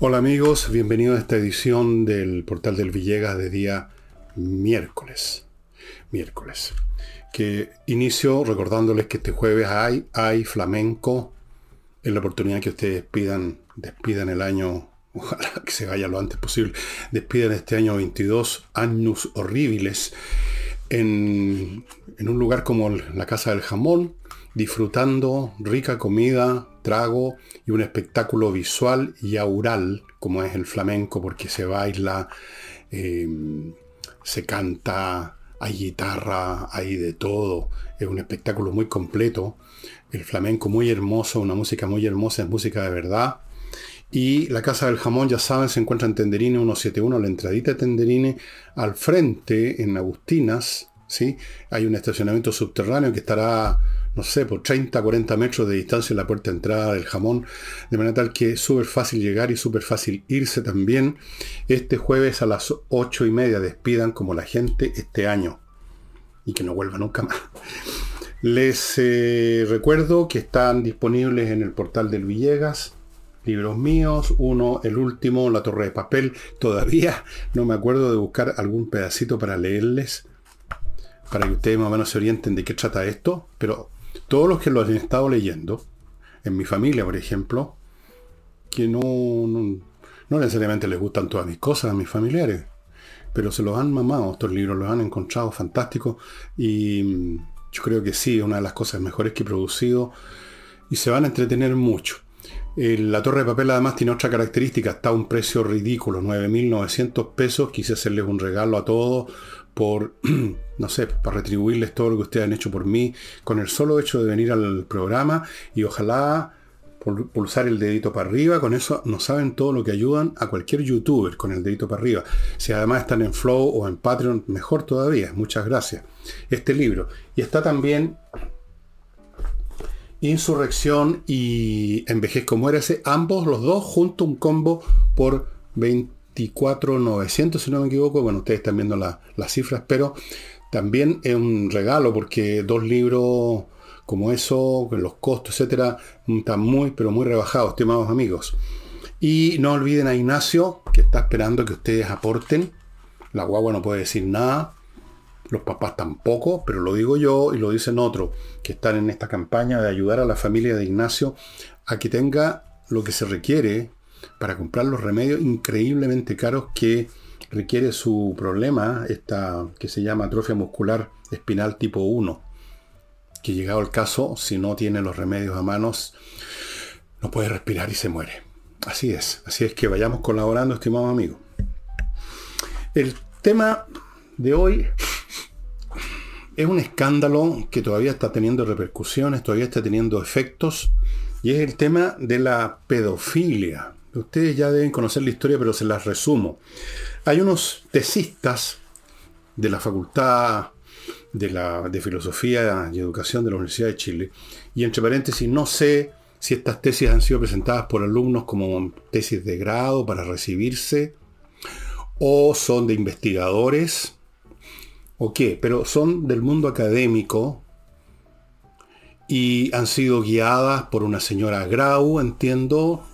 Hola amigos, bienvenidos a esta edición del Portal del Villegas de día miércoles. Miércoles. Que inicio recordándoles que este jueves hay, hay flamenco. Es la oportunidad que ustedes pidan, despidan el año, ojalá que se vaya lo antes posible, despidan este año 22, años horribles, en, en un lugar como la Casa del Jamón, disfrutando rica comida, trago y un espectáculo visual y aural, como es el flamenco, porque se baila, em, se canta, hay guitarra, hay de todo. Es un espectáculo muy completo. El flamenco muy hermoso, una música muy hermosa, es música de verdad. Y la Casa del Jamón, ya saben, se encuentra en Tenderine 171, la entradita de Tenderine, al frente, en Agustinas, ¿sí? Hay un estacionamiento subterráneo que estará no sé, por 30, 40 metros de distancia en la puerta de entrada del jamón, de manera tal que es súper fácil llegar y súper fácil irse también. Este jueves a las 8 y media despidan como la gente este año y que no vuelva nunca más. Les eh, recuerdo que están disponibles en el portal del Villegas libros míos, uno, el último, La Torre de Papel, todavía no me acuerdo de buscar algún pedacito para leerles, para que ustedes más o menos se orienten de qué trata esto, pero todos los que lo han estado leyendo, en mi familia, por ejemplo, que no, no, necesariamente les gustan todas mis cosas a mis familiares, pero se los han mamado, estos libros los han encontrado fantásticos y mm, yo creo que sí, una de las cosas mejores que he producido y se van a entretener mucho. La torre de papel además tiene otra característica, está a un precio ridículo, 9.900 pesos, quise hacerles un regalo a todos por, no sé, para retribuirles todo lo que ustedes han hecho por mí, con el solo hecho de venir al programa y ojalá pulsar el dedito para arriba, con eso no saben todo lo que ayudan a cualquier youtuber con el dedito para arriba. Si además están en Flow o en Patreon, mejor todavía. Muchas gracias. Este libro. Y está también Insurrección y Envejezco Muérese, ambos los dos junto un combo por 20 24,900 si no me equivoco. Bueno, ustedes están viendo las cifras, pero también es un regalo porque dos libros como eso, los costos, etcétera, están muy, pero muy rebajados, estimados amigos. Y no olviden a Ignacio, que está esperando que ustedes aporten. La guagua no puede decir nada, los papás tampoco, pero lo digo yo y lo dicen otros que están en esta campaña de ayudar a la familia de Ignacio a que tenga lo que se requiere para comprar los remedios increíblemente caros que requiere su problema, esta que se llama atrofia muscular espinal tipo 1, que llegado el caso, si no tiene los remedios a manos, no puede respirar y se muere. Así es, así es que vayamos colaborando, estimados amigos. El tema de hoy es un escándalo que todavía está teniendo repercusiones, todavía está teniendo efectos, y es el tema de la pedofilia. Ustedes ya deben conocer la historia, pero se las resumo. Hay unos tesistas de la Facultad de, la, de Filosofía y Educación de la Universidad de Chile, y entre paréntesis, no sé si estas tesis han sido presentadas por alumnos como tesis de grado para recibirse, o son de investigadores, o qué, pero son del mundo académico y han sido guiadas por una señora Grau, entiendo,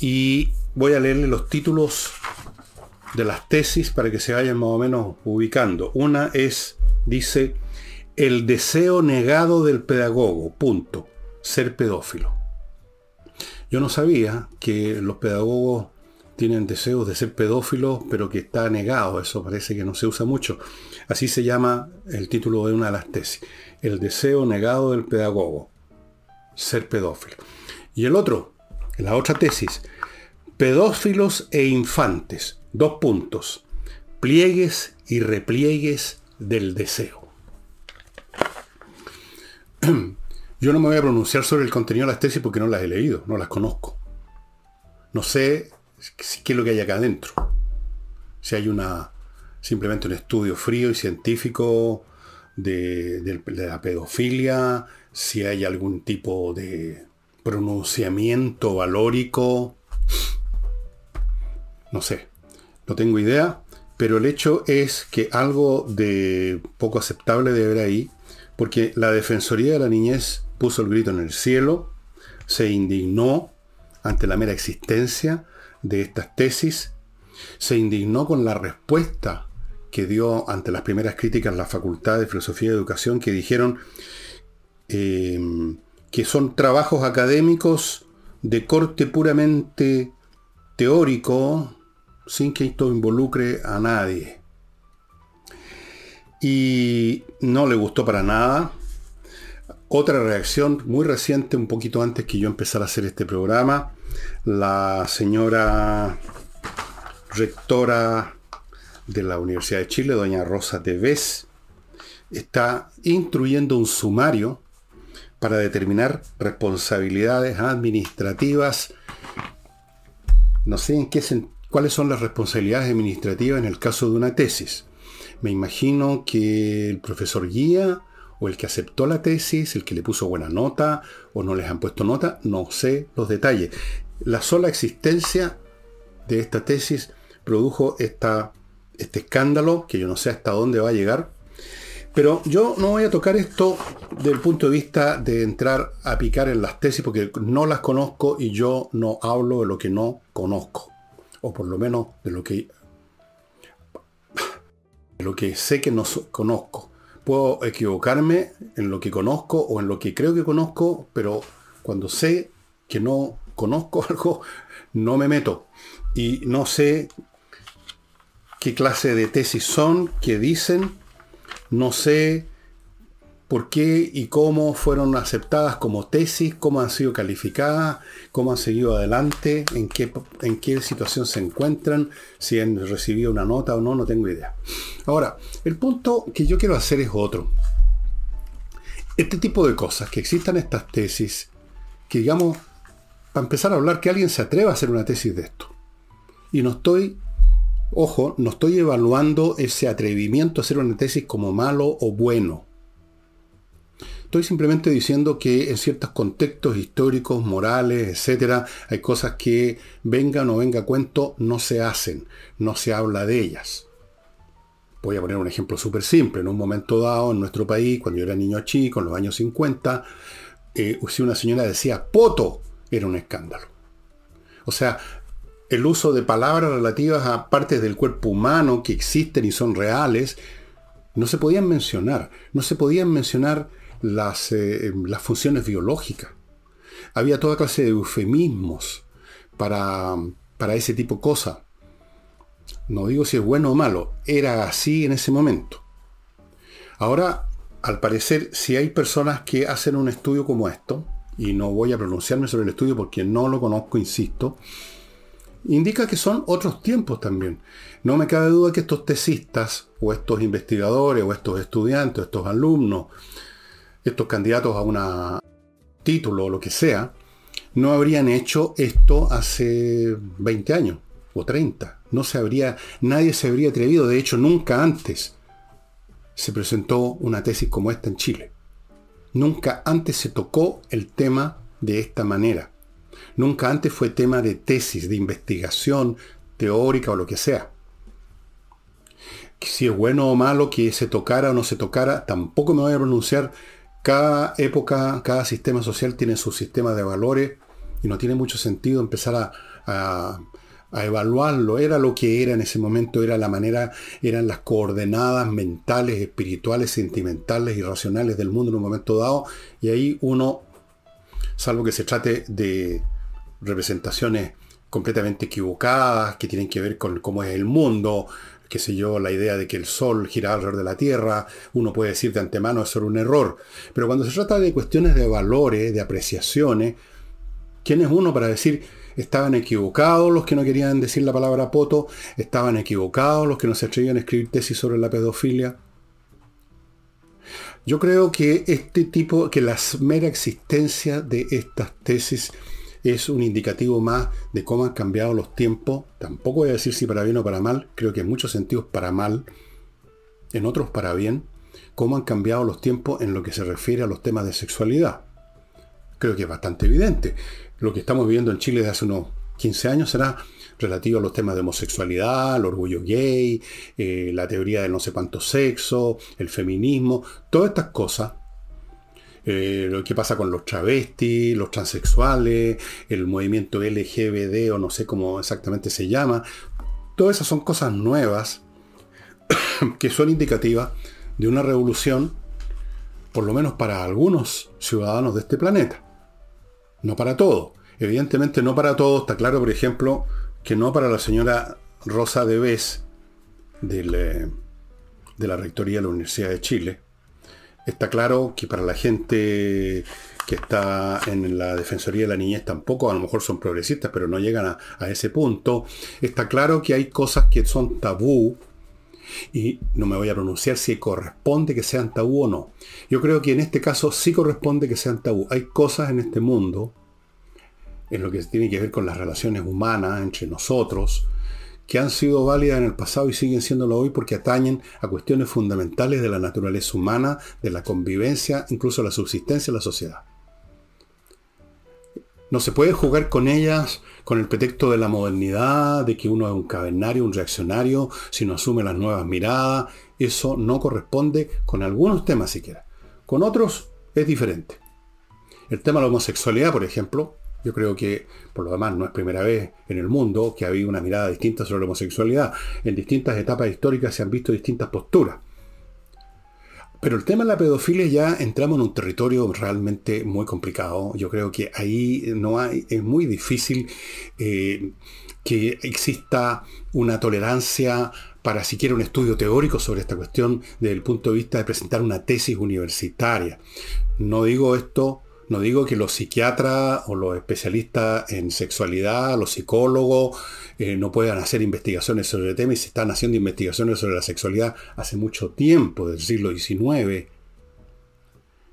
y voy a leerle los títulos de las tesis para que se vayan más o menos ubicando. Una es, dice, el deseo negado del pedagogo, punto, ser pedófilo. Yo no sabía que los pedagogos tienen deseos de ser pedófilos, pero que está negado, eso parece que no se usa mucho. Así se llama el título de una de las tesis, el deseo negado del pedagogo, ser pedófilo. Y el otro, la otra tesis, pedófilos e infantes, dos puntos, pliegues y repliegues del deseo. Yo no me voy a pronunciar sobre el contenido de las tesis porque no las he leído, no las conozco. No sé qué es lo que hay acá adentro. Si hay una simplemente un estudio frío y científico de, de la pedofilia, si hay algún tipo de pronunciamiento valórico. No sé, no tengo idea, pero el hecho es que algo de poco aceptable debe haber ahí, porque la Defensoría de la Niñez puso el grito en el cielo, se indignó ante la mera existencia de estas tesis, se indignó con la respuesta que dio ante las primeras críticas la Facultad de Filosofía y Educación que dijeron eh, que son trabajos académicos de corte puramente teórico, sin que esto involucre a nadie. Y no le gustó para nada. Otra reacción muy reciente, un poquito antes que yo empezara a hacer este programa, la señora rectora de la Universidad de Chile, doña Rosa Tevez, está instruyendo un sumario para determinar responsabilidades administrativas. No sé en qué cuáles son las responsabilidades administrativas en el caso de una tesis. Me imagino que el profesor guía o el que aceptó la tesis, el que le puso buena nota o no les han puesto nota, no sé los detalles. La sola existencia de esta tesis produjo esta, este escándalo, que yo no sé hasta dónde va a llegar. Pero yo no voy a tocar esto desde el punto de vista de entrar a picar en las tesis, porque no las conozco y yo no hablo de lo que no conozco. O por lo menos de lo que, lo que sé que no conozco. Puedo equivocarme en lo que conozco o en lo que creo que conozco, pero cuando sé que no conozco algo, no me meto. Y no sé qué clase de tesis son, qué dicen, no sé por qué y cómo fueron aceptadas como tesis, cómo han sido calificadas, cómo han seguido adelante, en qué, situación se encuentran, si han recibido una nota o no, no tengo idea. Ahora, el punto que yo quiero hacer es otro. Este tipo de cosas, que existan estas tesis, que digamos, para empezar a hablar, que alguien se atreva a hacer una tesis de esto. Y no estoy Ojo, no estoy evaluando ese atrevimiento a hacer una tesis como malo o bueno. Estoy simplemente diciendo que en ciertos contextos históricos, morales, etc., hay cosas que vengan o venga cuento, no se hacen, no se habla de ellas. Voy a poner un ejemplo súper simple. En un momento dado, en nuestro país, cuando yo era niño chico, en los años 50, eh, si una señora decía poto, era un escándalo. O sea, el uso de palabras relativas a partes del cuerpo humano que existen y son reales, no se podían mencionar. No se podían mencionar las, eh, las funciones biológicas. Había toda clase de eufemismos para, para ese tipo de cosas. No digo si es bueno o malo, era así en ese momento. Ahora, al parecer, si hay personas que hacen un estudio como esto, y no voy a pronunciarme sobre el estudio porque no lo conozco, insisto, indica que son otros tiempos también. No me cabe duda que estos tesistas, o estos investigadores, o estos estudiantes, o estos alumnos, estos candidatos a un título o lo que sea, no habrían hecho esto hace 20 años o 30. No se habría, nadie se habría atrevido, de hecho nunca antes se presentó una tesis como esta en Chile. Nunca antes se tocó el tema de esta manera. Nunca antes fue tema de tesis, de investigación teórica o lo que sea. Si es bueno o malo que se tocara o no se tocara, tampoco me voy a pronunciar. Cada época, cada sistema social tiene su sistema de valores y no tiene mucho sentido empezar a, evaluarlo. Era lo que era en ese momento, era la manera, eran las coordenadas mentales, espirituales, sentimentales y racionales del mundo en un momento dado. Y ahí uno, salvo que se trate de representaciones completamente equivocadas, que tienen que ver con cómo es el mundo, qué sé yo, la idea de que el Sol gira alrededor de la Tierra, uno puede decir de antemano es solo un error. Pero cuando se trata de cuestiones de valores, de apreciaciones, ¿quién es uno para decir estaban equivocados los que no querían decir la palabra poto? ¿Estaban equivocados los que no se atrevían a escribir tesis sobre la pedofilia? Yo creo que este tipo, que la mera existencia de estas tesis es un indicativo más de cómo han cambiado los tiempos. Tampoco voy a decir si para bien o para mal, creo que en muchos sentidos para mal, en otros para bien, cómo han cambiado los tiempos en lo que se refiere a los temas de sexualidad. Creo que es bastante evidente. Lo que estamos viviendo en Chile desde hace unos 15 años será relativo a los temas de homosexualidad, el orgullo gay, eh, la teoría del no sé cuánto sexo, el feminismo, todas estas cosas eh, lo que pasa con los travestis, los transexuales, el movimiento LGBT o no sé cómo exactamente se llama. Todas esas son cosas nuevas que son indicativas de una revolución, por lo menos para algunos ciudadanos de este planeta. No para todos. Evidentemente no para todos. Está claro, por ejemplo, que no para la señora Rosa de Bes, eh, de la Rectoría de la Universidad de Chile. Está claro que para la gente que está en la Defensoría de la Niñez tampoco, a lo mejor son progresistas, pero no llegan a, ese punto. Está claro que hay cosas que son tabú y no me voy a pronunciar si corresponde que sean tabú o no. Yo creo que en este caso sí corresponde que sean tabú. Hay cosas en este mundo, en lo que tiene que ver con las relaciones humanas entre nosotros, que han sido válidas en el pasado y siguen siéndolo hoy porque atañen a cuestiones fundamentales de la naturaleza humana, de la convivencia, incluso la subsistencia de la sociedad. No se puede jugar con ellas con el pretexto de la modernidad, de que uno es un cavernario, un reaccionario, si no asume las nuevas miradas. Eso no corresponde con algunos temas siquiera. Con otros es diferente. El tema de la homosexualidad, por ejemplo, yo creo que, por lo demás, no es primera vez en el mundo que ha habido una mirada distinta sobre la homosexualidad. En distintas etapas históricas se han visto distintas posturas. Pero el tema de la pedofilia ya entramos en un territorio realmente muy complicado. Yo creo que ahí no hay, es muy difícil eh, que exista una tolerancia para siquiera un estudio teórico sobre esta cuestión desde el punto de vista de presentar una tesis universitaria. No digo esto no digo que los psiquiatras o los especialistas en sexualidad, los psicólogos, eh, no puedan hacer investigaciones sobre el tema y se están haciendo investigaciones sobre la sexualidad hace mucho tiempo, del siglo XIX.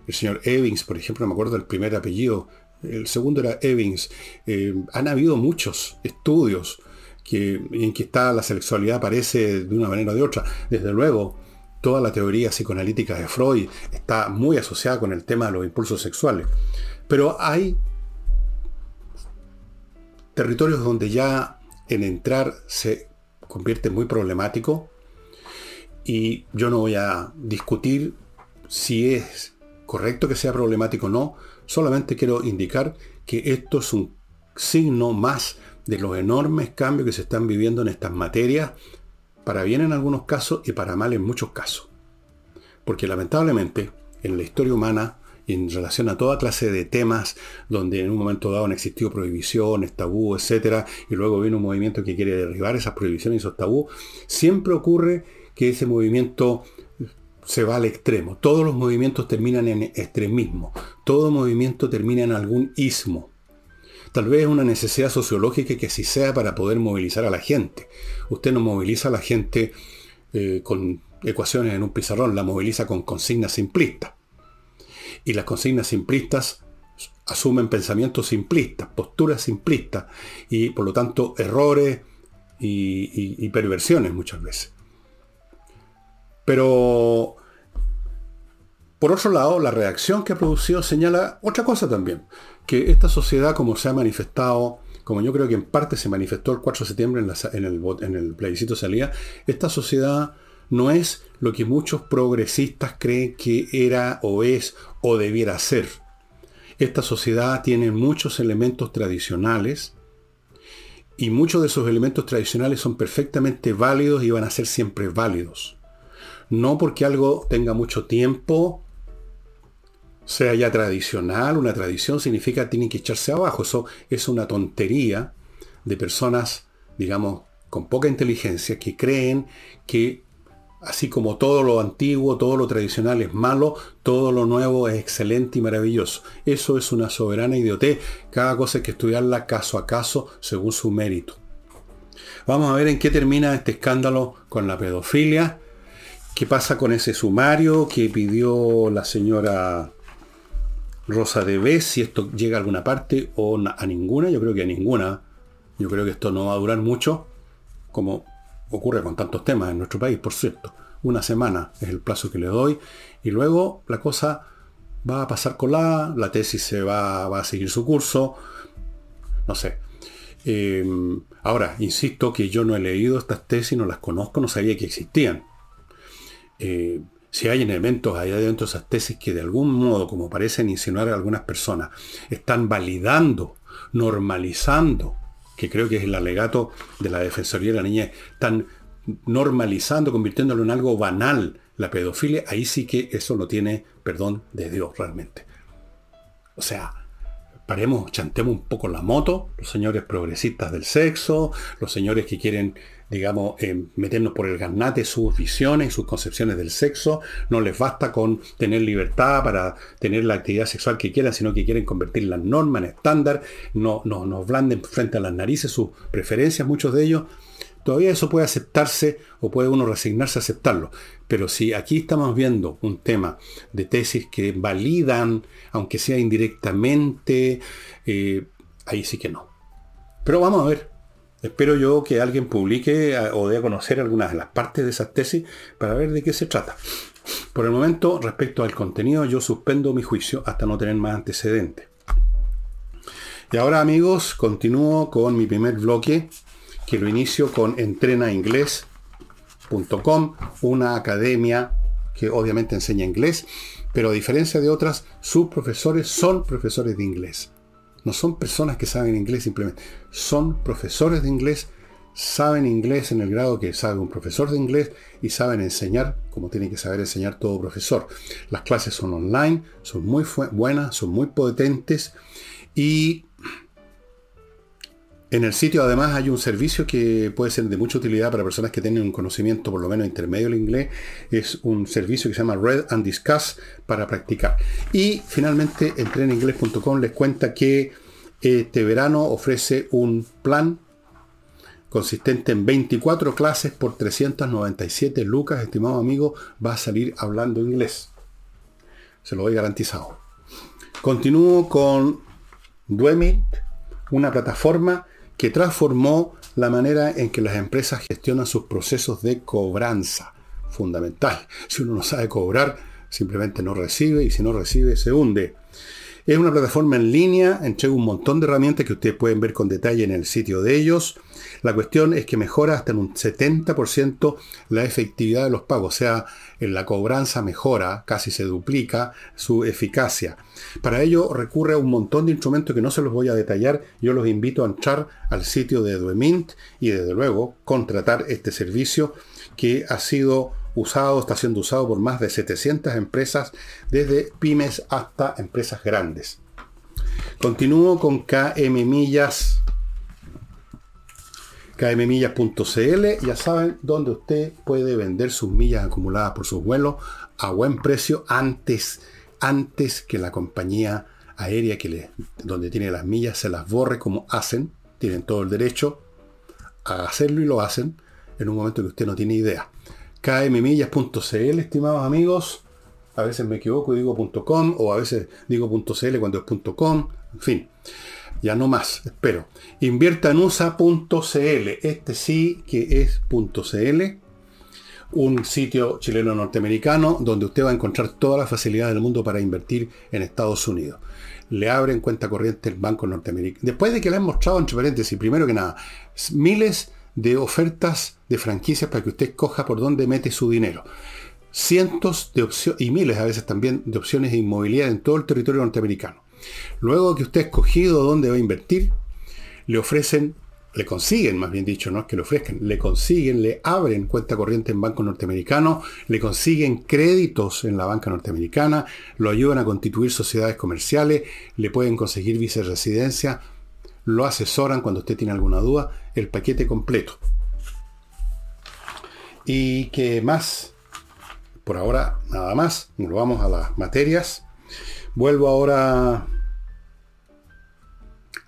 El señor Evans, por ejemplo, me acuerdo del primer apellido, el segundo era Evans. Eh, han habido muchos estudios que, en que está la sexualidad aparece de una manera o de otra. Desde luego, toda la teoría psicoanalítica de Freud está muy asociada con el tema de los impulsos sexuales. Pero hay territorios donde ya en entrar se convierte muy problemático y yo no voy a discutir si es correcto que sea problemático o no, solamente quiero indicar que esto es un signo más de los enormes cambios que se están viviendo en estas materias para bien en algunos casos y para mal en muchos casos. Porque lamentablemente, en la historia humana, en relación a toda clase de temas donde en un momento dado han existido prohibiciones, tabú, etc., y luego viene un movimiento que quiere derribar esas prohibiciones y esos tabú, siempre ocurre que ese movimiento se va al extremo. Todos los movimientos terminan en extremismo. Todo movimiento termina en algún ismo. Tal vez una necesidad sociológica que así sea para poder movilizar a la gente. Usted no moviliza a la gente eh, con ecuaciones en un pizarrón, la moviliza con consignas simplistas. Y las consignas simplistas asumen pensamientos simplistas, posturas simplistas y por lo tanto errores y, y perversiones muchas veces. Pero por otro lado, la reacción que ha producido señala otra cosa también que esta sociedad, como se ha manifestado, como yo creo que en parte se manifestó el 4 de septiembre en, el, en el plebiscito salida, esta sociedad no es lo que muchos progresistas creen que era o es o debiera ser. Esta sociedad tiene muchos elementos tradicionales y muchos de esos elementos tradicionales son perfectamente válidos y van a ser siempre válidos. No porque algo tenga mucho tiempo sea ya tradicional, una tradición significa que tiene que echarse abajo. Eso es una tontería de personas, digamos, con poca inteligencia, que creen que así como todo lo antiguo, todo lo tradicional es malo, todo lo nuevo es excelente y maravilloso. Eso es una soberana idiotez. Cada cosa hay que estudiarla caso a caso según su mérito. Vamos a ver en qué termina este escándalo con la pedofilia. ¿Qué pasa con ese sumario que pidió la señora Rosa de B, si esto llega a alguna parte o a ninguna, yo creo que a ninguna. Yo creo que esto no va a durar mucho, como ocurre con tantos temas en nuestro país, por cierto. Una semana es el plazo que le doy y luego la cosa va a pasar con la, la tesis se va, va a seguir su curso, no sé. Em, ahora, insisto que yo no he leído estas tesis, no las conozco, no sabía que existían. Eh, si hay elementos ahí dentro de esas tesis que de algún modo, como parecen insinuar algunas personas, están validando, normalizando, que creo que es el alegato de la Defensoría de la Niña, están normalizando, convirtiéndolo en algo banal la pedofilia, ahí sí que eso no tiene perdón de Dios realmente. O sea, paremos, chantemos un poco la moto, los señores progresistas del sexo, los señores que quieren digamos, eh, meternos por el garnate sus visiones, sus concepciones del sexo. No les basta con tener libertad para tener la actividad sexual que quieran, sino que quieren convertir las normas en estándar. No, no, nos blanden frente a las narices sus preferencias, muchos de ellos. Todavía eso puede aceptarse o puede uno resignarse a aceptarlo. Pero si aquí estamos viendo un tema de tesis que validan, aunque sea indirectamente, eh, ahí sí que no. Pero vamos a ver, Espero yo que alguien publique o dé a conocer algunas de las partes de esas tesis para ver de qué se trata. Por el momento, respecto al contenido, yo suspendo mi juicio hasta no tener más antecedentes. Y ahora amigos, continúo con mi primer bloque, que lo inicio con una academia que obviamente enseña inglés, pero a diferencia de otras, sus profesores son profesores de inglés. No son personas que saben inglés simplemente, son profesores de inglés, saben inglés en el grado que sabe un profesor de inglés y saben enseñar como tiene que saber enseñar todo profesor. Las clases son online, son muy buenas, son muy potentes y en el sitio además hay un servicio que puede ser de mucha utilidad para personas que tienen un conocimiento por lo menos intermedio del inglés. Es un servicio que se llama Read and Discuss para practicar. Y finalmente entreninglés.com les cuenta que este verano ofrece un plan consistente en 24 clases por 397 lucas, estimado amigo, va a salir hablando inglés. Se lo doy garantizado. Continúo con Duemit, una plataforma que transformó la manera en que las empresas gestionan sus procesos de cobranza. Fundamental. Si uno no sabe cobrar, simplemente no recibe y si no recibe, se hunde. Es una plataforma en línea, entrega un montón de herramientas que ustedes pueden ver con detalle en el sitio de ellos. La cuestión es que mejora hasta en un 70% la efectividad de los pagos, o sea, en la cobranza mejora, casi se duplica su eficacia. Para ello recurre a un montón de instrumentos que no se los voy a detallar. Yo los invito a entrar al sitio de Duemint y desde luego contratar este servicio que ha sido usado, está siendo usado por más de 700 empresas, desde pymes hasta empresas grandes. Continúo con KM Millas. kmmillas.cl, ya saben dónde usted puede vender sus millas acumuladas por sus vuelos a buen precio antes, antes que la compañía aérea que le, donde tiene las millas se las borre como hacen, tienen todo el derecho a hacerlo y lo hacen en un momento que usted no tiene idea kmmillas.cl, estimados amigos. A veces me equivoco y digo .com o a veces digo .cl cuando es .com. En fin, ya no más, espero. Invierta en USA.cl. Este sí que es .cl. Un sitio chileno norteamericano donde usted va a encontrar todas las facilidades del mundo para invertir en Estados Unidos. Le abren cuenta corriente el banco norteamericano. Después de que le han mostrado, entre paréntesis, primero que nada, miles de ofertas de franquicias para que usted coja por dónde mete su dinero. Cientos de opciones, y miles a veces también, de opciones de inmobiliaria en todo el territorio norteamericano. Luego que usted ha escogido dónde va a invertir, le ofrecen, le consiguen, más bien dicho, no es que le ofrezcan, le consiguen, le abren cuenta corriente en banco norteamericano, le consiguen créditos en la banca norteamericana, lo ayudan a constituir sociedades comerciales, le pueden conseguir viceresidencia, lo asesoran cuando usted tiene alguna duda, el paquete completo. Y que más, por ahora nada más, nos vamos a las materias. Vuelvo ahora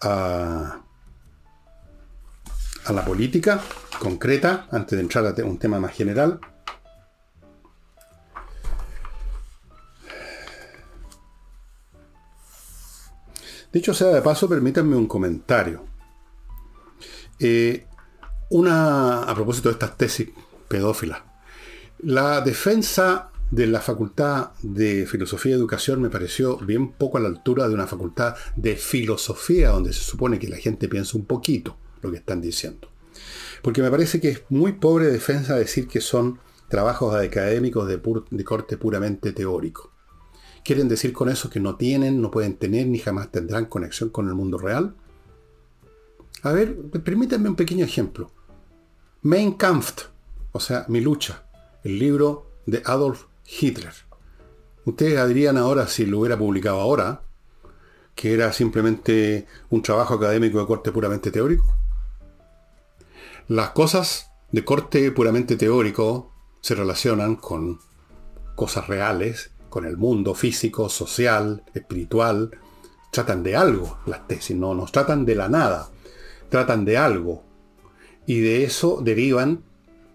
a, la política concreta, antes de entrar a un tema más general. Dicho sea de paso, permítanme un comentario. Eh, una, a propósito de estas tesis pedófilas. La defensa de la Facultad de Filosofía y Educación me pareció bien poco a la altura de una facultad de filosofía, donde se supone que la gente piensa un poquito lo que están diciendo. Porque me parece que es muy pobre defensa decir que son trabajos académicos de, corte puramente teórico. ¿Quieren decir con eso que no tienen, no pueden tener ni jamás tendrán conexión con el mundo real? A ver, permítanme un pequeño ejemplo. Mein Kampf, o sea, Mi lucha, el libro de Adolf Hitler. Ustedes dirían ahora, si lo hubiera publicado ahora, que era simplemente un trabajo académico de corte puramente teórico. Las cosas de corte puramente teórico se relacionan con cosas reales con el mundo físico, social, espiritual. Tratan de algo las tesis, no nos tratan de la nada, tratan de algo. Y de eso derivan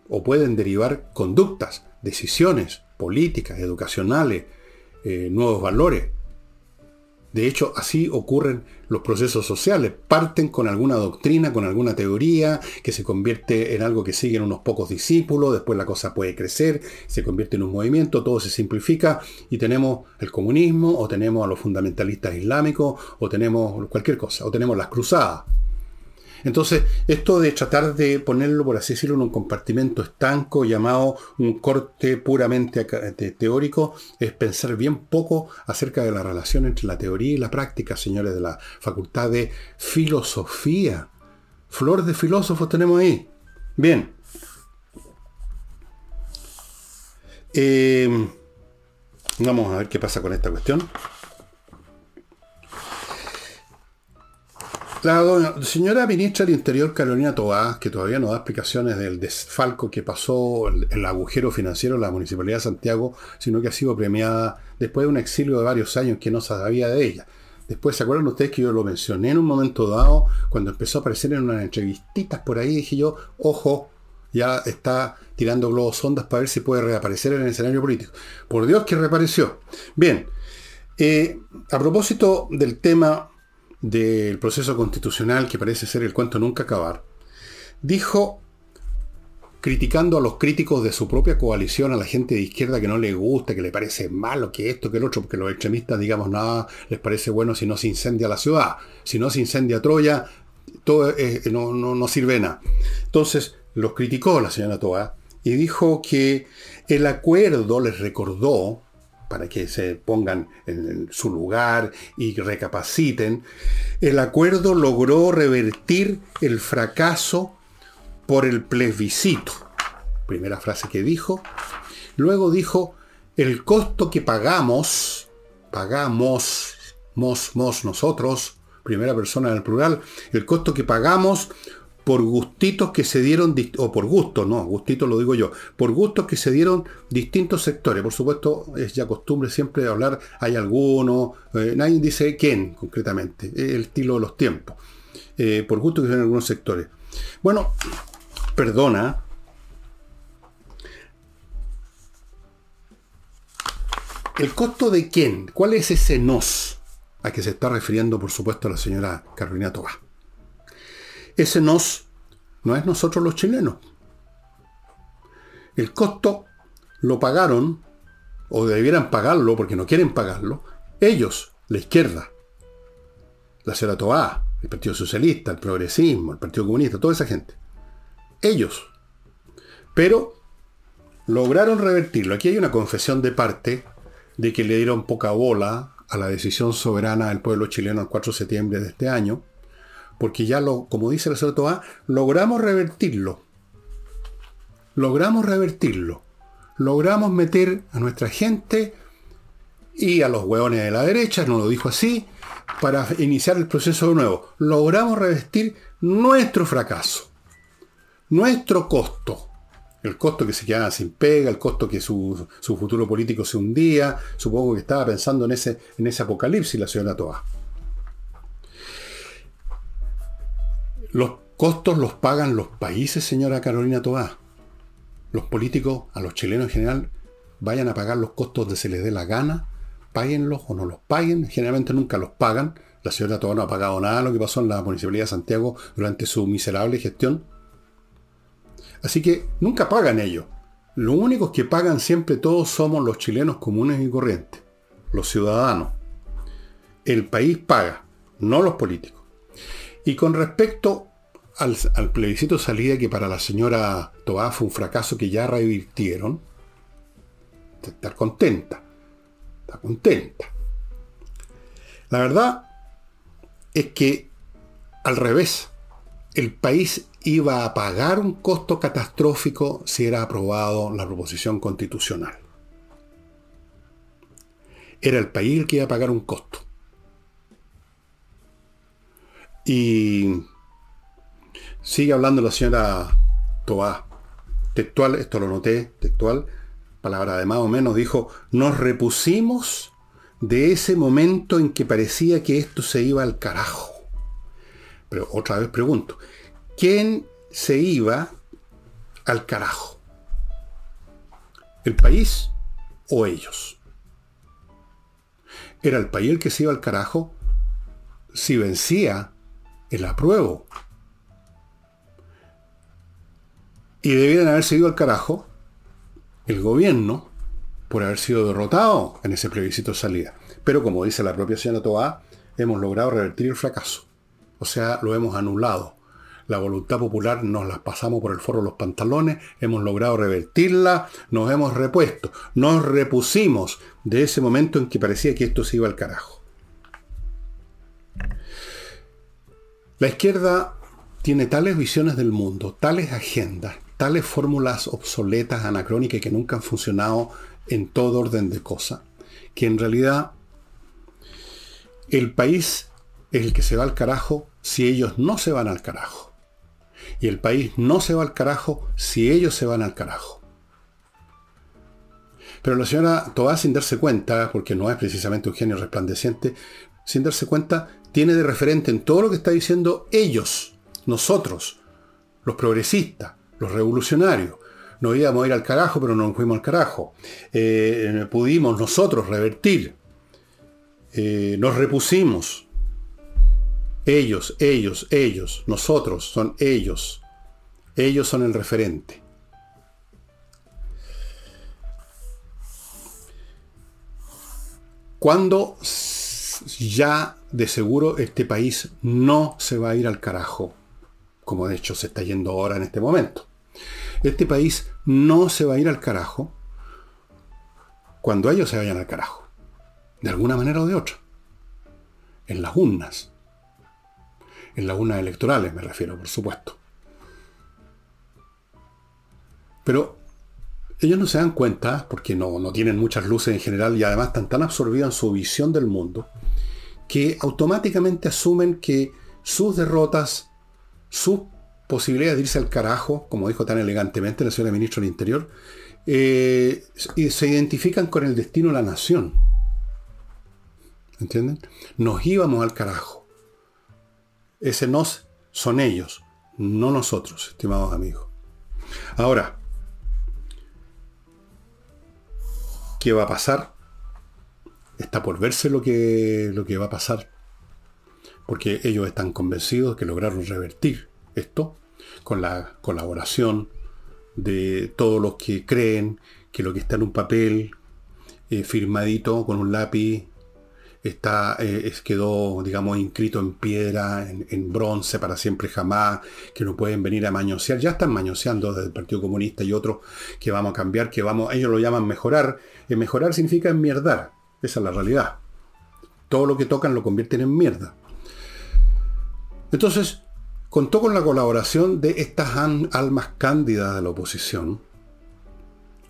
o pueden derivar conductas, decisiones políticas, educacionales, eh, nuevos valores. De hecho, así ocurren los procesos sociales. Parten con alguna doctrina, con alguna teoría, que se convierte en algo que siguen unos pocos discípulos, después la cosa puede crecer, se convierte en un movimiento, todo se simplifica y tenemos el comunismo, o tenemos a los fundamentalistas islámicos, o tenemos cualquier cosa, o tenemos las cruzadas. Entonces, esto de tratar de ponerlo, por así decirlo, en un compartimento estanco llamado un corte puramente teórico, es pensar bien poco acerca de la relación entre la teoría y la práctica, señores de la Facultad de Filosofía. Flor de filósofos tenemos ahí. Bien. Eh, vamos a ver qué pasa con esta cuestión. La señora ministra del Interior, Carolina Tobá, que todavía no da explicaciones del desfalco que pasó, el, agujero financiero en la Municipalidad de Santiago, sino que ha sido premiada después de un exilio de varios años que no sabía de ella. Después, ¿se acuerdan ustedes que yo lo mencioné en un momento dado, cuando empezó a aparecer en unas entrevistitas por ahí? Dije yo, ojo, ya está tirando globos ondas para ver si puede reaparecer en el escenario político. Por Dios que reapareció. Bien, eh, a propósito del tema del proceso constitucional, que parece ser el cuento nunca acabar, dijo, criticando a los críticos de su propia coalición, a la gente de izquierda que no le gusta, que le parece malo, que esto, que el otro, porque los extremistas, digamos, nada les parece bueno si no se incendia la ciudad. Si no se incendia Troya, todo no, no, sirve nada. Entonces, los criticó la señora Toa y dijo que el acuerdo les recordó para que se pongan en su lugar y recapaciten, el acuerdo logró revertir el fracaso por el plebiscito. Primera frase que dijo. Luego dijo, el costo que pagamos, pagamos, mos, mos, nosotros, primera persona del plural, el costo que pagamos por gustitos que se dieron, o por gusto, no, gustito lo digo yo, por gustos que se dieron distintos sectores. Por supuesto, es ya costumbre siempre hablar, hay algunos, eh, nadie dice quién concretamente, el estilo de los tiempos, eh, por gustos que se dieron algunos sectores. Bueno, perdona. ¿El costo de quién? ¿Cuál es ese nos? A que se está refiriendo, por supuesto, la señora Carolina Toba. Ese nos no es nosotros los chilenos. El costo lo pagaron, o debieran pagarlo porque no quieren pagarlo, ellos, la izquierda, la Toa, el Partido Socialista, el Progresismo, el Partido Comunista, toda esa gente. Ellos. Pero lograron revertirlo. Aquí hay una confesión de parte de que le dieron poca bola a la decisión soberana del pueblo chileno el 4 de septiembre de este año, porque ya lo, como dice el señor A, logramos revertirlo. Logramos revertirlo. Logramos meter a nuestra gente y a los hueones de la derecha, no lo dijo así, para iniciar el proceso de nuevo. Logramos revestir nuestro fracaso, nuestro costo. El costo que se quedaba sin pega, el costo que su, futuro político se hundía. Supongo que estaba pensando en ese, en ese apocalipsis la señora Toa. Los costos los pagan los países, señora Carolina Tobá. Los políticos, a los chilenos en general, vayan a pagar los costos de se les dé la gana, páguenlos o no los paguen, generalmente nunca los pagan. La señora Tobá no ha pagado nada lo que pasó en la Municipalidad de Santiago durante su miserable gestión. Así que nunca pagan ellos. Lo únicos que pagan siempre todos somos los chilenos comunes y corrientes, los ciudadanos. El país paga, no los políticos. Y con respecto al, al plebiscito salida que para la señora Toá fue un fracaso que ya revirtieron, estar contenta. Está contenta. La verdad es que al revés, el país iba a pagar un costo catastrófico si era aprobado la proposición constitucional. Era el país el que iba a pagar un costo. Y sigue hablando la señora Toá. Textual, esto lo noté, textual, palabra de más o menos, dijo, nos repusimos de ese momento en que parecía que esto se iba al carajo. Pero otra vez pregunto, ¿quién se iba al carajo? ¿El país o ellos? Era el país el que se iba al carajo si vencía el apruebo. Y debían haberse ido al carajo el gobierno por haber sido derrotado en ese plebiscito de salida. Pero como dice la propia señora Toá, hemos logrado revertir el fracaso. O sea, lo hemos anulado. La voluntad popular nos la pasamos por el foro de los pantalones, hemos logrado revertirla, nos hemos repuesto, nos repusimos de ese momento en que parecía que esto se iba al carajo. La izquierda tiene tales visiones del mundo, tales agendas, tales fórmulas obsoletas, anacrónicas que nunca han funcionado en todo orden de cosas, que en realidad el país es el que se va al carajo si ellos no se van al carajo. Y el país no se va al carajo si ellos se van al carajo. Pero la señora Toá, sin darse cuenta, porque no es precisamente un genio resplandeciente, sin darse cuenta, tiene de referente en todo lo que está diciendo ellos, nosotros, los progresistas, los revolucionarios. Nos íbamos a ir al carajo, pero no nos fuimos al carajo. Eh, pudimos nosotros revertir. Eh, nos repusimos. Ellos, ellos, ellos, nosotros son ellos. Ellos son el referente. Cuando ya de seguro este país no se va a ir al carajo, como de hecho se está yendo ahora en este momento. Este país no se va a ir al carajo cuando ellos se vayan al carajo, de alguna manera o de otra, en las urnas en las urnas electorales me refiero, por supuesto. Pero ellos no se dan cuenta, porque no, no tienen muchas luces en general y además están tan absorbidos en su visión del mundo, que automáticamente asumen que sus derrotas, sus posibilidades de irse al carajo, como dijo tan elegantemente la señora ministra del Interior, eh, se identifican con el destino de la nación. ¿Entienden? Nos íbamos al carajo. Ese nos son ellos, no nosotros, estimados amigos. Ahora, ¿qué va a pasar? Está por verse lo que, lo que va a pasar. Porque ellos están convencidos que lograron revertir esto con la colaboración de todos los que creen que lo que está en un papel eh, firmadito con un lápiz está, eh, quedó, digamos, inscrito en piedra, en, bronce para siempre jamás, que no pueden venir a mañosear. Ya están mañoseando desde el Partido Comunista y otros que vamos a cambiar, que vamos, ellos lo llaman mejorar. Mejorar significa enmierdar. Esa es la realidad. Todo lo que tocan lo convierten en mierda. Entonces, contó con la colaboración de estas almas cándidas de la oposición,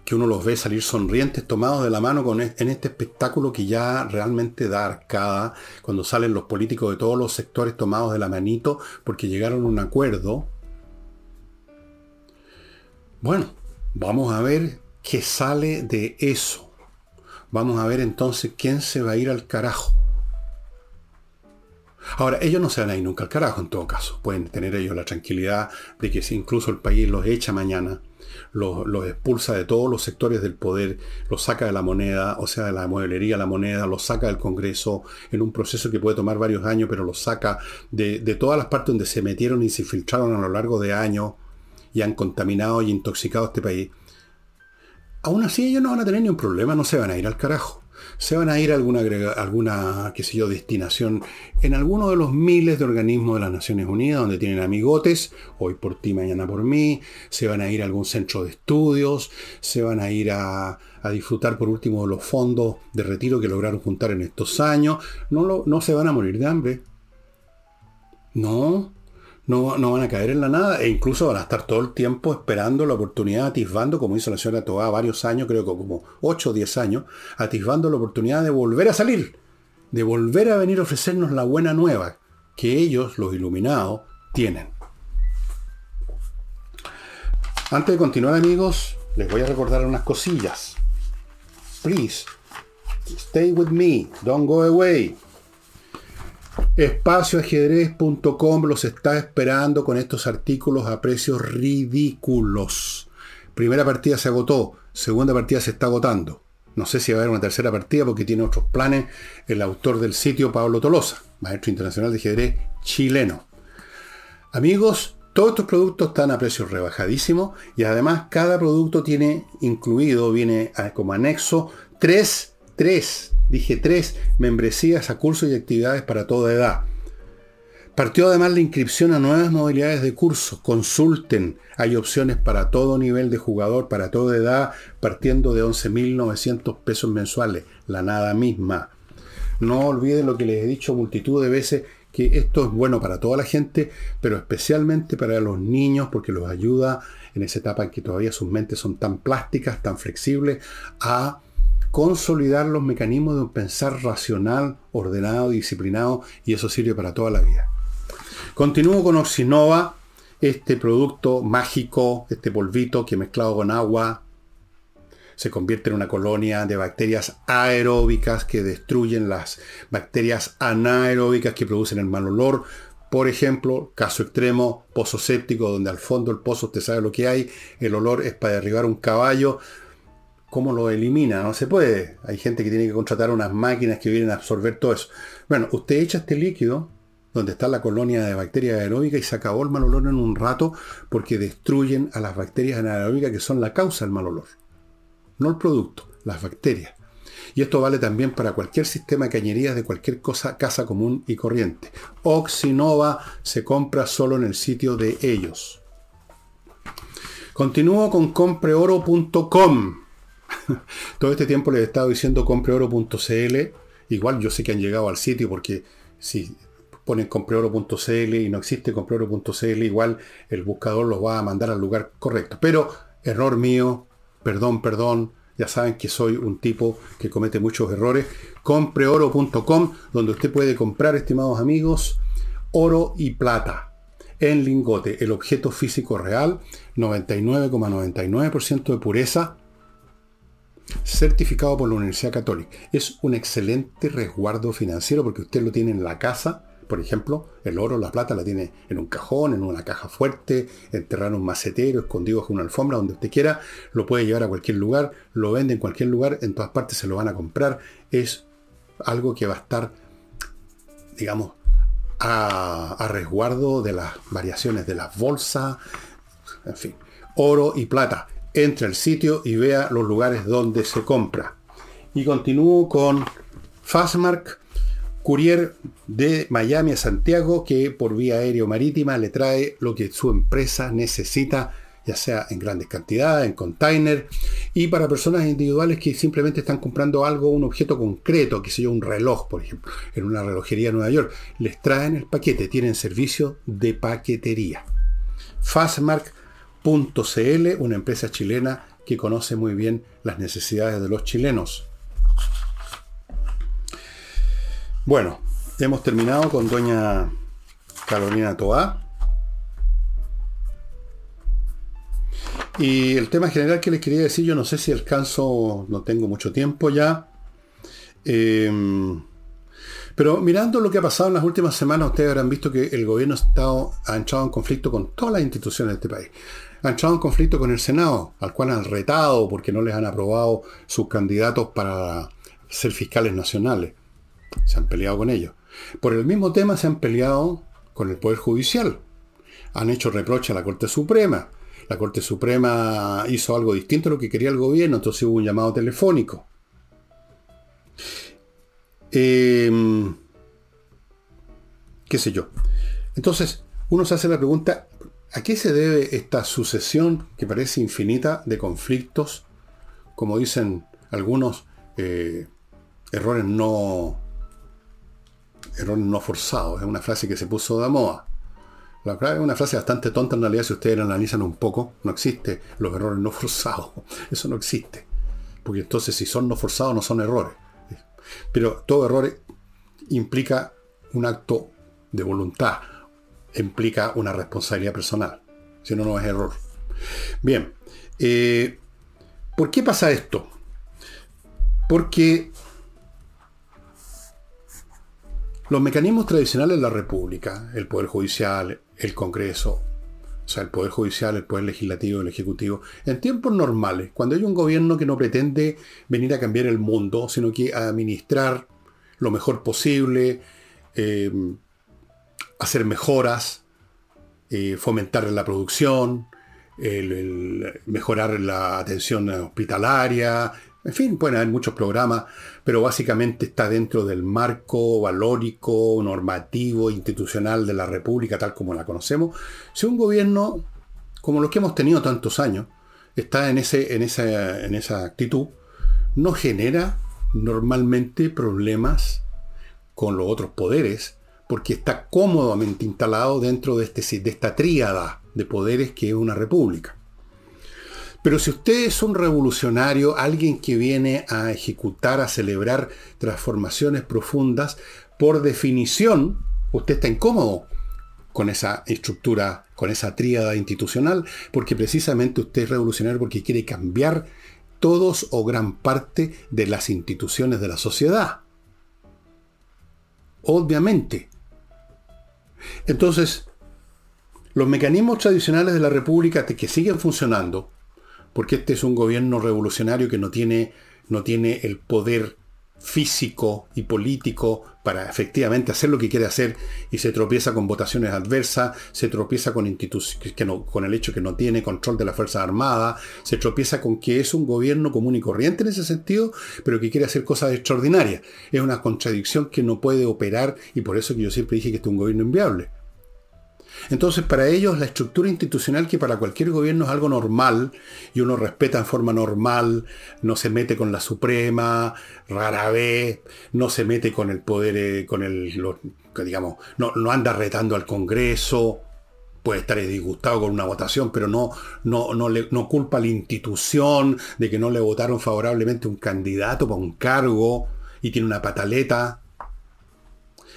que uno los ve salir sonrientes, tomados de la mano con en este espectáculo que ya realmente da arcada, cuando salen los políticos de todos los sectores tomados de la manito porque llegaron a un acuerdo. Bueno, vamos a ver qué sale de eso. Vamos a ver entonces quién se va a ir al carajo. Ahora, ellos no se van a ir nunca al carajo en todo caso. Pueden tener ellos la tranquilidad de que si incluso el país los echa mañana, los, expulsa de todos los sectores del poder, los saca de la moneda, o sea, de la mueblería la moneda, los saca del Congreso en un proceso que puede tomar varios años, pero los saca de, de todas las partes donde se metieron y se filtraron a lo largo de años y han contaminado y intoxicado este país. Aún así ellos no van a tener ni un problema, no se van a ir al carajo. se van a ir a alguna, alguna, qué sé yo, destinación en alguno de los miles de organismos de las Naciones Unidas donde tienen amigotes, hoy por ti, mañana por mí, se van a ir a algún centro de estudios, se van a ir a, disfrutar por último de los fondos de retiro que lograron juntar en estos años, no, no se van a morir de hambre. No, no, van a caer en la nada e incluso van a estar todo el tiempo esperando la oportunidad, atisbando, como hizo la señora Toa varios años, creo que como 8 o 10 años, atisbando la oportunidad de volver a salir, de volver a venir a ofrecernos la buena nueva que ellos, los iluminados, tienen. Antes de continuar amigos, les voy a recordar unas cosillas. Please, stay with me, don't go away. Espacioajedrez.com los está esperando con estos artículos a precios ridículos. Primera partida se agotó, segunda partida se está agotando. No sé si va a haber una tercera partida porque tiene otros planes el autor del sitio Pablo Tolosa, maestro internacional de ajedrez chileno. Amigos, todos estos productos están a precios rebajadísimos y además cada producto tiene incluido, viene como anexo, tres, tres dije tres, membresías a cursos y actividades para toda edad. Partió además la inscripción a nuevas modalidades de cursos. Consulten. Hay opciones para todo nivel de jugador, para toda edad, partiendo de 11.900 pesos mensuales. La nada misma. No olviden lo que les he dicho multitud de veces, que esto es bueno para toda la gente, pero especialmente para los niños, porque los ayuda en esa etapa en que todavía sus mentes son tan plásticas, tan flexibles, a consolidar los mecanismos de un pensar racional, ordenado, disciplinado, y eso sirve para toda la vida. Continúo con Oxinova, este producto mágico, este polvito que mezclado con agua se convierte en una colonia de bacterias aeróbicas que destruyen las bacterias anaeróbicas que producen el mal olor. Por ejemplo, caso extremo, pozo séptico, donde al fondo del pozo usted sabe lo que hay, el olor es para derribar un caballo, ¿Cómo lo elimina? No se puede. Hay gente que tiene que contratar unas máquinas que vienen a absorber todo eso. Bueno, usted echa este líquido donde está la colonia de bacterias aeróbicas y se acabó el mal olor en un rato porque destruyen a las bacterias anaeróbicas que son la causa del mal olor. No el producto, las bacterias. Y esto vale también para cualquier sistema de cañerías de cualquier cosa, casa común y corriente. Oxinova se compra solo en el sitio de ellos. Continúo con compreoro.com. Todo este tiempo les he estado diciendo compreoro.cl. Igual yo sé que han llegado al sitio porque si ponen compreoro.cl y no existe compreoro.cl, igual el buscador los va a mandar al lugar correcto. Pero error mío, perdón, perdón. Ya saben que soy un tipo que comete muchos errores. Compreoro.com, donde usted puede comprar, estimados amigos, oro y plata en lingote, el objeto físico real, 99,99% de pureza, certificado por la Universidad Católica. Es un excelente resguardo financiero porque usted lo tiene en la casa, por ejemplo, el oro, la plata la tiene en un cajón, en una caja fuerte, enterrado en un macetero, escondido bajo una alfombra, donde usted quiera, lo puede llevar a cualquier lugar, lo vende en cualquier lugar, en todas partes se lo van a comprar. Es algo que va a estar, digamos, a, a resguardo de las variaciones de las bolsas, en fin, oro y plata entre al sitio y vea los lugares donde se compra. Y continúo con Fastmark, courier de Miami a Santiago, que por vía aérea o marítima le trae lo que su empresa necesita, ya sea en grandes cantidades, en container, y para personas individuales que simplemente están comprando algo, un objeto concreto, que sea un reloj, por ejemplo, en una relojería de Nueva York, les traen el paquete, tienen servicio de paquetería. Fastmark .cl, una empresa chilena que conoce muy bien las necesidades de los chilenos. Bueno, hemos terminado con doña Carolina Toá. Y el tema general que les quería decir, yo no sé si alcanzo, no tengo mucho tiempo ya. Em, pero mirando lo que ha pasado en las últimas semanas, ustedes habrán visto que el gobierno ha, estado, ha entrado en conflicto con todas las instituciones de este país han entrado en conflicto con el Senado, al cual han retado porque no les han aprobado sus candidatos para ser fiscales nacionales. Se han peleado con ellos. Por el mismo tema se han peleado con el Poder Judicial. Han hecho reproche a la Corte Suprema. La Corte Suprema hizo algo distinto a lo que quería el gobierno, entonces hubo un llamado telefónico. Em, ¿Qué sé yo? Entonces, uno se hace la pregunta, ¿a qué se debe esta sucesión que parece infinita de conflictos, como dicen algunos, eh, errores no errores no forzados? Es una frase que se puso de moda. La verdad es una frase bastante tonta en realidad si ustedes la analizan un poco. No existe los errores no forzados. Eso no existe. Porque entonces si son no forzados no son errores. Pero todo error implica un acto de voluntad, implica una responsabilidad personal. Si no, no es error. Bien, eh, ¿por qué pasa esto? Porque los mecanismos tradicionales de la República, el Poder Judicial, el Congreso, o sea, el Poder Judicial, el Poder Legislativo, el Ejecutivo, en tiempos normales, cuando hay un gobierno que no pretende venir a cambiar el mundo, sino que administrar lo mejor posible, eh, hacer mejoras, eh, fomentar la producción, mejorar la atención hospitalaria, en fin, pueden haber muchos programas, pero básicamente está dentro del marco valórico, normativo, institucional de la República tal como la conocemos. Si un gobierno, como los que hemos tenido tantos años, está en, ese, en, esa, en esa actitud, no genera normalmente problemas con los otros poderes, porque está cómodamente instalado dentro de, este, de esta tríada de poderes que es una república. Pero si usted es un revolucionario, alguien que viene a ejecutar, a celebrar transformaciones profundas, por definición, usted está incómodo con esa estructura, con esa tríada institucional, porque precisamente usted es revolucionario porque quiere cambiar todos o gran parte de las instituciones de la sociedad. Obviamente. Entonces, los mecanismos tradicionales de la República que siguen funcionando, porque este es un gobierno revolucionario que no tiene, no tiene el poder físico y político para efectivamente hacer lo que quiere hacer y se tropieza con votaciones adversas, se tropieza con, que no, con el hecho que no tiene control de las Fuerzas Armadas, se tropieza con que es un gobierno común y corriente en ese sentido, pero que quiere hacer cosas extraordinarias. Es una contradicción que no puede operar y por eso que yo siempre dije que este es un gobierno inviable. Entonces, para ellos, la estructura institucional, que para cualquier gobierno es algo normal, y uno respeta en forma normal, no se mete con la Suprema, rara vez, no se mete con el poder, eh, con el, digamos, no, no anda retando al Congreso, puede estar disgustado con una votación, pero no, no, no, le, no culpa a la institución de que no le votaron favorablemente un candidato para un cargo y tiene una pataleta.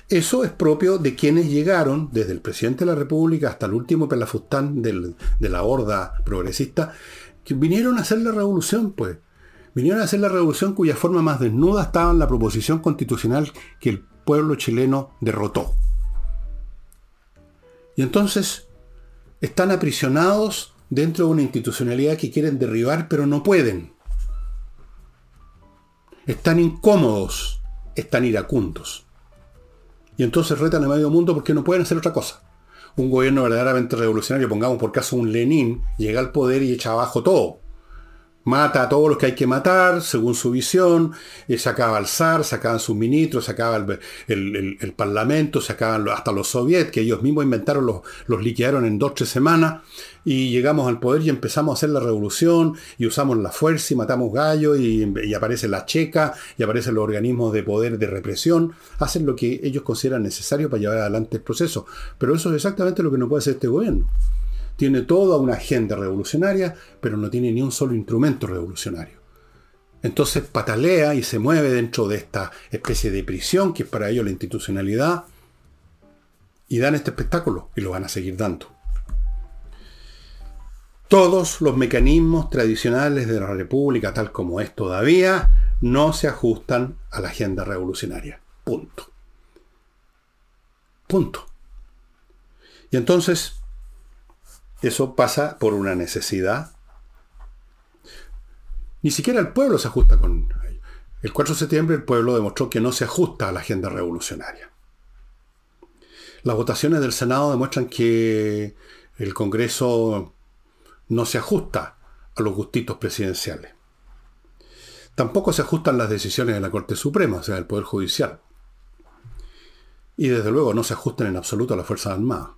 Eso es propio de quienes llegaron, desde el presidente de la República hasta el último pelafustán de la horda progresista, que vinieron a hacer la revolución, pues. Vinieron a hacer la revolución cuya forma más desnuda estaba en la proposición constitucional que el pueblo chileno derrotó. Y entonces están aprisionados dentro de una institucionalidad que quieren derribar pero no pueden. Están incómodos, están iracundos. Y entonces retan a medio mundo porque no pueden hacer otra cosa. Un gobierno verdaderamente revolucionario, pongamos por caso un Lenin, llega al poder y echa abajo todo mata a todos los que hay que matar, según su visión, y se acaba el zar, se acaban sus ministros, se acaba el, parlamento, se acaban hasta los soviets, que ellos mismos inventaron, los, los en dos, tres semanas, y llegamos al poder y empezamos a hacer la revolución, y usamos la fuerza y matamos gallos, y, y aparece la checa, y aparecen los organismos de poder de represión, hacen lo que ellos consideran necesario para llevar adelante el proceso. Pero eso es exactamente lo que no puede hacer este gobierno tiene toda una agenda revolucionaria, pero no tiene ni un solo instrumento revolucionario. Entonces patalea y se mueve dentro de esta especie de prisión que es para ellos la institucionalidad y dan este espectáculo y lo van a seguir dando. Todos los mecanismos tradicionales de la República, tal como es todavía, no se ajustan a la agenda revolucionaria. Punto. Punto. Y entonces, eso pasa por una necesidad. Ni siquiera el pueblo se ajusta con... El 4 de septiembre el pueblo demostró que no se ajusta a la agenda revolucionaria. Las votaciones del Senado demuestran que el Congreso no se ajusta a los gustitos presidenciales. Tampoco se ajustan las decisiones de la Corte Suprema, o sea, del Poder Judicial. Y desde luego no se ajustan en absoluto a las Fuerzas Armadas,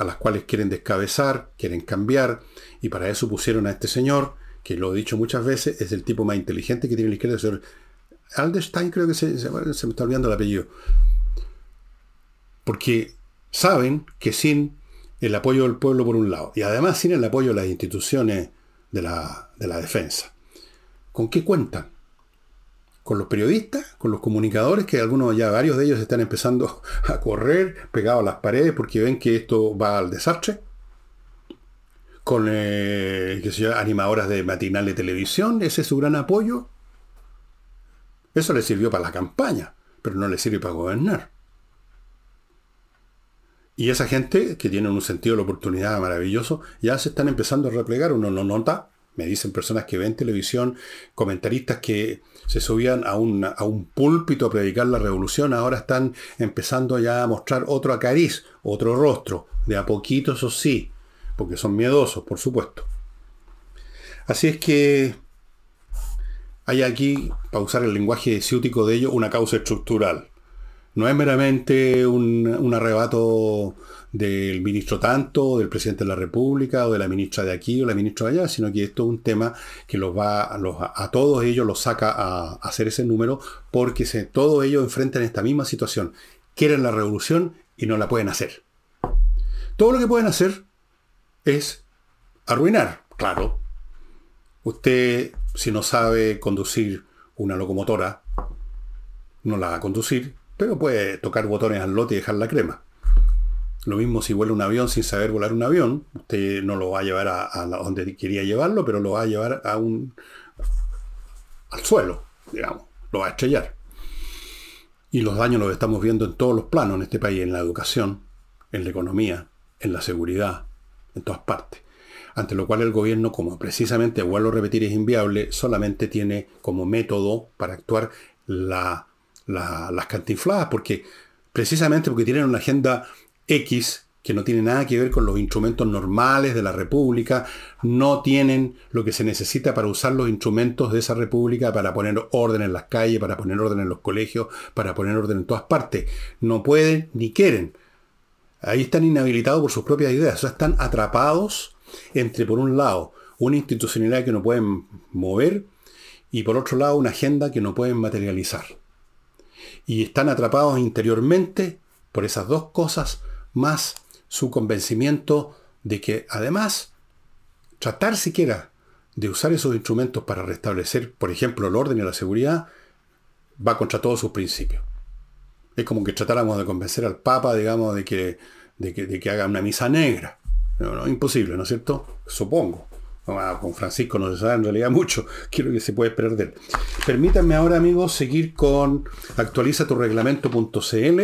a las cuales quieren descabezar, quieren cambiar, y para eso pusieron a este señor, que lo he dicho muchas veces, es el tipo más inteligente que tiene la izquierda, el señor Alderstein, creo que se, se me está olvidando el apellido. Porque saben que sin el apoyo del pueblo por un lado, y además sin el apoyo de las instituciones de la, de la defensa, ¿con qué cuentan? Con los periodistas, con los comunicadores, que algunos ya varios de ellos están empezando a correr pegados a las paredes porque ven que esto va al desastre. Con eh, animadoras de matinal de televisión, ese es su gran apoyo. Eso le sirvió para la campaña, pero no le sirve para gobernar. Y esa gente que tiene un sentido de la oportunidad maravilloso, ya se están empezando a replegar. Uno no nota, me dicen personas que ven televisión, comentaristas que se subían a un, a un púlpito a predicar la revolución, ahora están empezando ya a mostrar otro acariz, otro rostro, de a poquito, eso sí, porque son miedosos, por supuesto. Así es que hay aquí, para usar el lenguaje ciútico de ello, una causa estructural. No es meramente un, arrebato del ministro tanto, del presidente de la República, o de la ministra de aquí o la ministra de allá, sino que esto es un tema que los va a, todos ellos los saca a, hacer ese número, porque todos ellos enfrentan esta misma situación. Quieren la revolución y no la pueden hacer. Todo lo que pueden hacer es arruinar, claro. Usted, si no sabe conducir una locomotora, no la va a conducir, pero puede tocar botones al lote y dejar la crema. Lo mismo si vuela un avión sin saber volar un avión, usted no lo va a llevar a, donde quería llevarlo, pero lo va a llevar a un al suelo, digamos, lo va a estrellar. Y los daños los estamos viendo en todos los planos en este país, en la educación, en la economía, en la seguridad, en todas partes. Ante lo cual el gobierno, como precisamente, vuelvo a repetir, es inviable, solamente tiene como método para actuar la, las cantinfladas, porque precisamente porque tienen una agenda X, que no tiene nada que ver con los instrumentos normales de la República, no tienen lo que se necesita para usar los instrumentos de esa República para poner orden en las calles, para poner orden en los colegios, para poner orden en todas partes. No pueden ni quieren. Ahí están inhabilitados por sus propias ideas, o están atrapados entre, por un lado, una institucionalidad que no pueden mover y por otro lado, una agenda que no pueden materializar. Y están atrapados interiormente por esas dos cosas más su convencimiento de que además tratar siquiera de usar esos instrumentos para restablecer, por ejemplo, el orden y la seguridad, va contra todos sus principios. Es como que tratáramos de convencer al Papa, digamos, de que, de que, haga una misa negra. No, no, imposible, ¿no es cierto? Supongo. Con Francisco no se sabe en realidad mucho, quiero que se puede esperar de él. Permítanme ahora, amigos, seguir con actualiza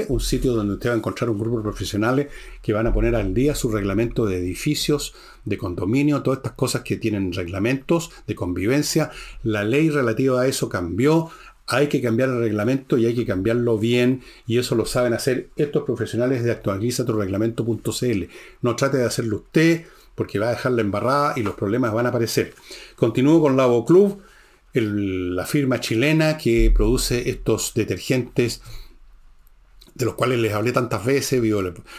un sitio donde usted va a encontrar un grupo de profesionales que van a poner al día su reglamento de edificios, de condominio, todas estas cosas que tienen reglamentos de convivencia. La ley relativa a eso cambió, hay que cambiar el reglamento y hay que cambiarlo bien y eso lo saben hacer estos profesionales de actualiza. No trate de hacerlo usted porque va a dejar la embarrada y los problemas van a aparecer. Continúo con Lavo Club, la firma chilena que produce estos detergentes de los cuales les hablé tantas veces,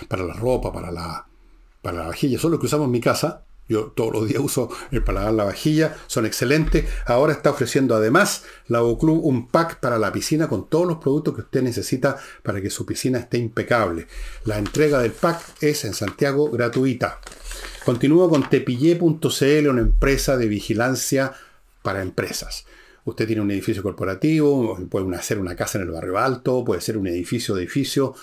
para la ropa, para la, para la vajilla, son los que usamos en mi casa. Yo todos los días uso el para la vajilla, son excelentes. Ahora está ofreciendo además Lavo Club un pack para la piscina con todos los productos que usted necesita para que su piscina esté impecable. La entrega del pack es en Santiago gratuita. Continúo con tepillé.cl, una empresa de vigilancia para empresas. Usted tiene un edificio corporativo, puede hacer una casa en el barrio alto, puede ser un edificio de edificio,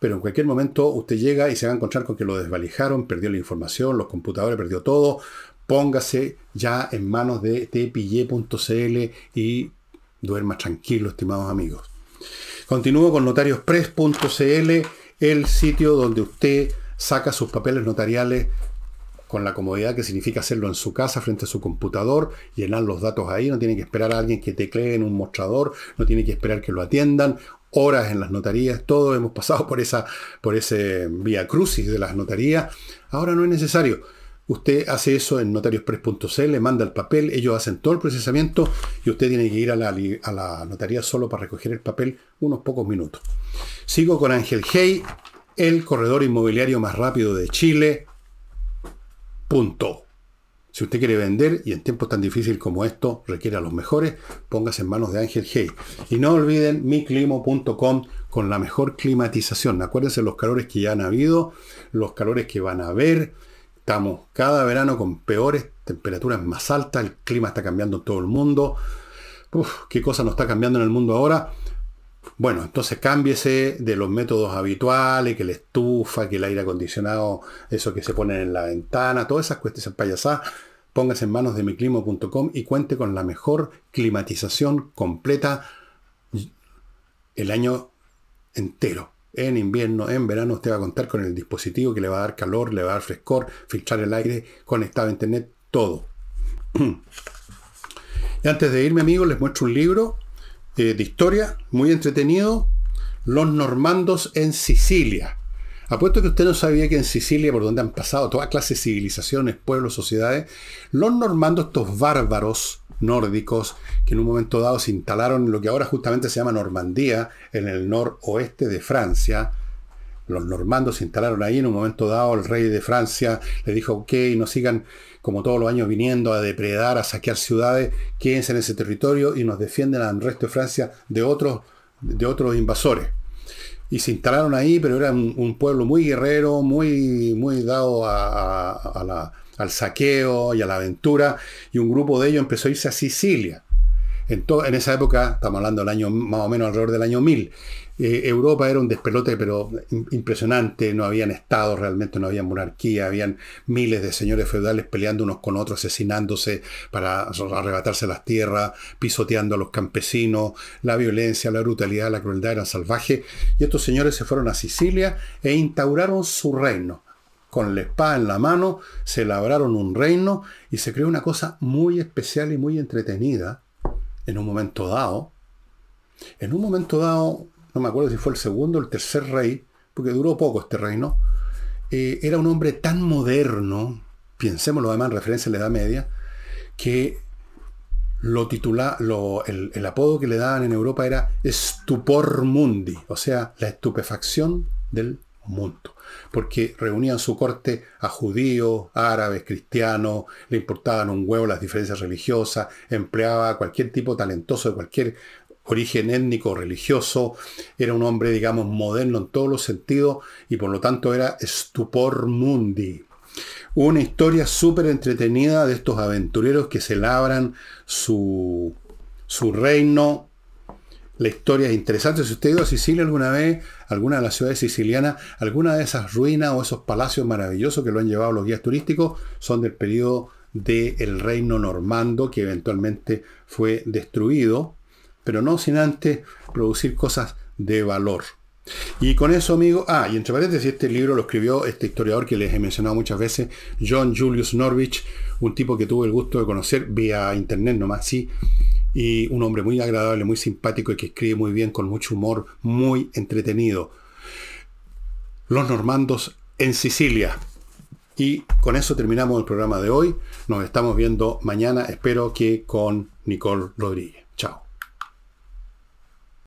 pero en cualquier momento usted llega y se va a encontrar con que lo desvalijaron, perdió la información, los computadores, perdió todo. Póngase ya en manos de tepillé.cl y duerma tranquilo, estimados amigos. Continúo con notariospress.cl, el sitio donde usted saca sus papeles notariales con la comodidad que significa hacerlo en su casa frente a su computador, llenar los datos ahí, no tiene que esperar a alguien que teclee en un mostrador, no tiene que esperar que lo atiendan, horas en las notarías, todos hemos pasado por esa por ese vía crucis de las notarías. Ahora no es necesario. Usted hace eso en notariospress.cl, le manda el papel, ellos hacen todo el procesamiento y usted tiene que ir a la, a la notaría solo para recoger el papel unos pocos minutos. Sigo con Ángel Hey, el corredor inmobiliario más rápido de Chile. Punto. Si usted quiere vender y en tiempos tan difíciles como esto requiere a los mejores, póngase en manos de Ángel Hey. Y no olviden miclimo.com con la mejor climatización. Acuérdense los calores que ya han habido, los calores que van a haber. Estamos cada verano con peores temperaturas más altas, el clima está cambiando en todo el mundo. ¿Qué cosa nos está cambiando en el mundo ahora? Bueno, entonces cámbiese de los métodos habituales, que la estufa, que el aire acondicionado, eso que se pone en la ventana, todas esas cuestiones payasadas, póngase en manos de miclimo.com y cuente con la mejor climatización completa el año entero. En invierno, en verano, usted va a contar con el dispositivo que le va a dar calor, le va a dar frescor, filtrar el aire, conectado a internet, todo. y antes de irme, amigos, les muestro un libro eh, de historia, muy entretenido, Los normandos en Sicilia. Apuesto que usted no sabía que en Sicilia, por donde han pasado toda clase de civilizaciones, pueblos, sociedades, los normandos, estos bárbaros nórdicos, que en un momento dado se instalaron en lo que ahora justamente se llama Normandía, en el noroeste de Francia, los normandos se instalaron ahí en un momento dado, el rey de Francia le dijo, ok, no sigan como todos los años viniendo a depredar, a saquear ciudades, quédense en ese territorio y nos defienden al resto de Francia de otros, de otros invasores. Y se instalaron ahí, pero era un, pueblo muy guerrero, muy, muy dado al saqueo y a la aventura, y un grupo de ellos empezó a irse a Sicilia. En, en, esa época, estamos hablando del año más o menos alrededor del año 1000, eh, Europa era un despelote, pero impresionante, no habían estados realmente, no había monarquía, habían miles de señores feudales peleando unos con otros, asesinándose para arrebatarse las tierras, pisoteando a los campesinos, la violencia, la brutalidad, la crueldad eran salvajes, y estos señores se fueron a Sicilia e instauraron su reino. Con la espada en la mano, se labraron un reino y se creó una cosa muy especial y muy entretenida en un momento dado. En un momento dado, no me acuerdo si fue el segundo o el tercer rey, porque duró poco este reino, eh, era un hombre tan moderno, pensémoslo además en referencia a la Edad Media, que lo titula, el, el, apodo que le daban en Europa era Stupor Mundi, o sea, la estupefacción del mundo. Porque reunían su corte a judíos, árabes, cristianos, le importaban un huevo las diferencias religiosas, empleaba a cualquier tipo talentoso de cualquier origen étnico, religioso, era un hombre, digamos, moderno en todos los sentidos y por lo tanto era stupor mundi. Una historia súper entretenida de estos aventureros que se labran su, su reino. La historia es interesante. Si usted ha ido a Sicilia alguna vez, alguna de las ciudades sicilianas, alguna de esas ruinas o esos palacios maravillosos que lo han llevado los guías turísticos son del periodo del reino normando que eventualmente fue destruido pero no sin antes producir cosas de valor. Y con eso, amigo, ah, y entre paréntesis, este libro lo escribió este historiador que les he mencionado muchas veces, John Julius Norwich, un tipo que tuve el gusto de conocer vía internet nomás, sí, y un hombre muy agradable, muy simpático y que escribe muy bien, con mucho humor, muy entretenido. Los normandos en Sicilia. Y con eso terminamos el programa de hoy. Nos estamos viendo mañana, espero que con Nicole Rodríguez. Chao.